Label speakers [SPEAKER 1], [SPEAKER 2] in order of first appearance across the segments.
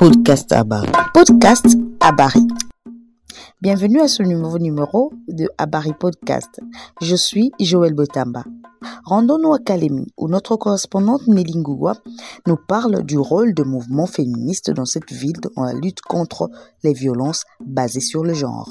[SPEAKER 1] Podcast Abari. Podcast Abari. Bienvenue à ce nouveau numéro de Abari Podcast. Je suis Joël Botamba. Rendons-nous à Kalemi, où notre correspondante Nelly Ngouwa nous parle du rôle de mouvements féministes dans cette ville dans la lutte contre les violences basées sur le genre.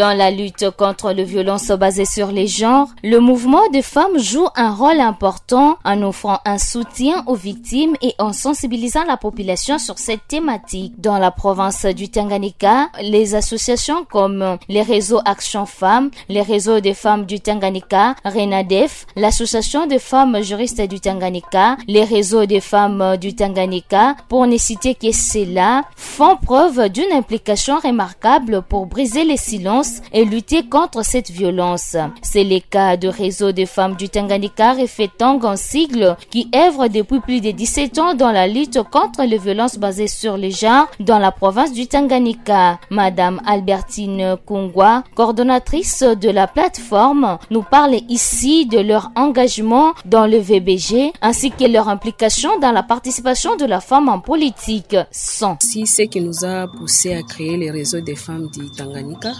[SPEAKER 2] Dans la lutte contre les violences basées sur les genres, le mouvement des femmes joue un rôle important en offrant un soutien aux victimes et en sensibilisant la population sur cette thématique. Dans la province du Tanganyika, les associations comme les réseaux Action Femmes, les réseaux des femmes du Tanganyika, RENADEF, l'association des femmes juristes du Tanganyika, les réseaux des femmes du Tanganyika, pour ne citer que cela, font preuve d'une implication remarquable pour briser les silences et lutter contre cette violence. C'est le cas du réseau des femmes du Tanganyika Refetang en sigle qui œuvre depuis plus de 17 ans dans la lutte contre les violences basées sur le genre dans la province du Tanganyika. Madame Albertine Kungwa, coordonnatrice de la plateforme, nous parle ici de leur engagement dans le VBG ainsi que leur implication dans la participation de la femme en politique. Sans.
[SPEAKER 3] Si ce qui nous a poussé à créer les réseaux des femmes du Tanganyika,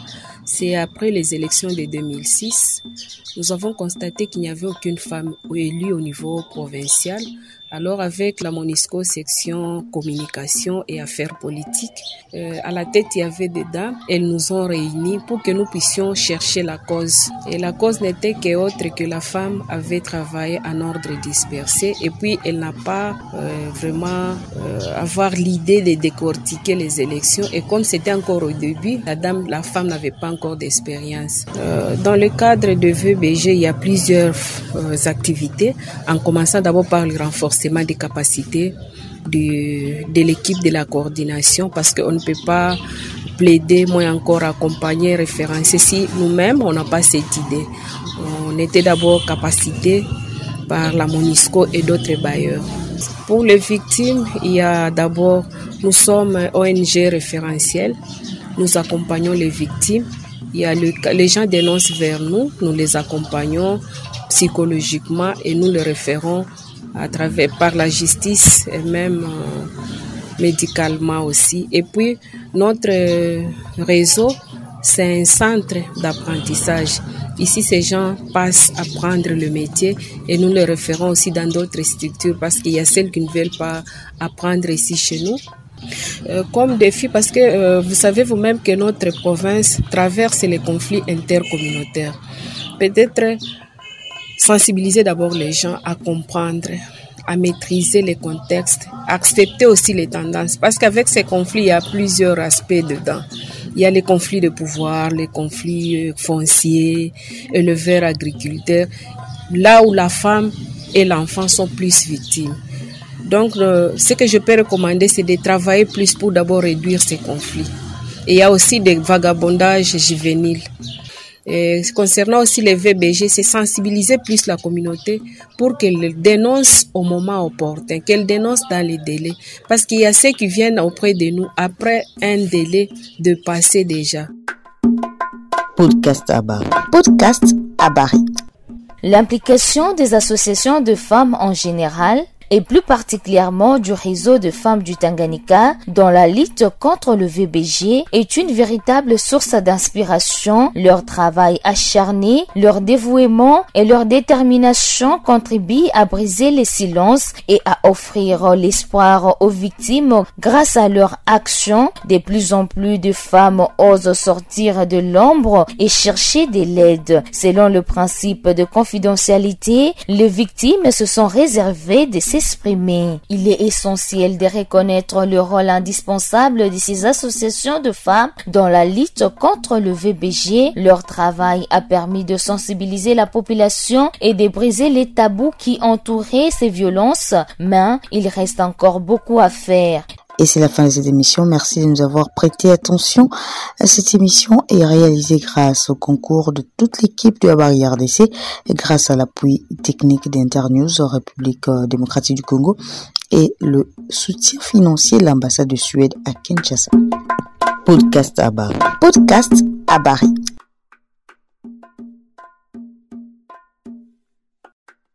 [SPEAKER 3] c'est après les élections de 2006, nous avons constaté qu'il n'y avait aucune femme élue au niveau provincial. Alors avec la Monisco section communication et affaires politiques, euh, à la tête il y avait des dames. Elles nous ont réunis pour que nous puissions chercher la cause. Et la cause n'était qu'autre que la femme avait travaillé en ordre dispersé et puis elle n'a pas euh, vraiment euh, avoir l'idée de décortiquer les élections. Et comme c'était encore au début, la dame, la femme n'avait pas encore d'expérience. dans le cadre de VBG, il y a plusieurs activités, en commençant d'abord par le renforcement des capacités de, de l'équipe de la coordination parce qu'on ne peut pas plaider, moins encore accompagner, référencer si nous-mêmes on n'a pas cette idée. On était d'abord capacité par la Monisco et d'autres bailleurs. Pour les victimes, il y a d'abord, nous sommes ONG référentiel, nous accompagnons les victimes. Il y a le, les gens dénoncent vers nous, nous les accompagnons psychologiquement et nous les référons à travers par la justice et même euh, médicalement aussi. Et puis notre réseau, c'est un centre d'apprentissage. Ici, ces gens passent à apprendre le métier et nous les référons aussi dans d'autres structures parce qu'il y a celles qui ne veulent pas apprendre ici chez nous. Euh, comme défi parce que euh, vous savez vous-même que notre province traverse les conflits intercommunautaires. Peut-être sensibiliser d'abord les gens à comprendre, à maîtriser les contextes, accepter aussi les tendances. Parce qu'avec ces conflits, il y a plusieurs aspects dedans. Il y a les conflits de pouvoir, les conflits fonciers, éleveurs, agriculteurs, là où la femme et l'enfant sont plus victimes. Donc, euh, ce que je peux recommander, c'est de travailler plus pour d'abord réduire ces conflits. Et il y a aussi des vagabondages juvéniles. Et concernant aussi les VBG, c'est sensibiliser plus la communauté pour qu'elle dénonce au moment opportun, qu'elle dénonce dans les délais. Parce qu'il y a ceux qui viennent auprès de nous après un délai de passer déjà.
[SPEAKER 1] Podcast Abari. Podcast Abari.
[SPEAKER 2] L'implication des associations de femmes en général et plus particulièrement du réseau de femmes du Tanganyika dans la lutte contre le VBG est une véritable source d'inspiration. Leur travail acharné, leur dévouement et leur détermination contribuent à briser les silences et à offrir l'espoir aux victimes grâce à leur action. De plus en plus de femmes osent sortir de l'ombre et chercher de l'aide. Selon le principe de confidentialité, les victimes se sont réservées de ces il est essentiel de reconnaître le rôle indispensable de ces associations de femmes dans la lutte contre le VBG. Leur travail a permis de sensibiliser la population et de briser les tabous qui entouraient ces violences, mais il reste encore beaucoup à faire.
[SPEAKER 1] Et c'est la fin de cette émission. Merci de nous avoir prêté attention. Cette émission est réalisée grâce au concours de toute l'équipe de la barrière RDC et grâce à l'appui technique d'Internews, République euh, démocratique du Congo et le soutien financier de l'ambassade de Suède à Kinshasa. Podcast à Bari. Podcast à.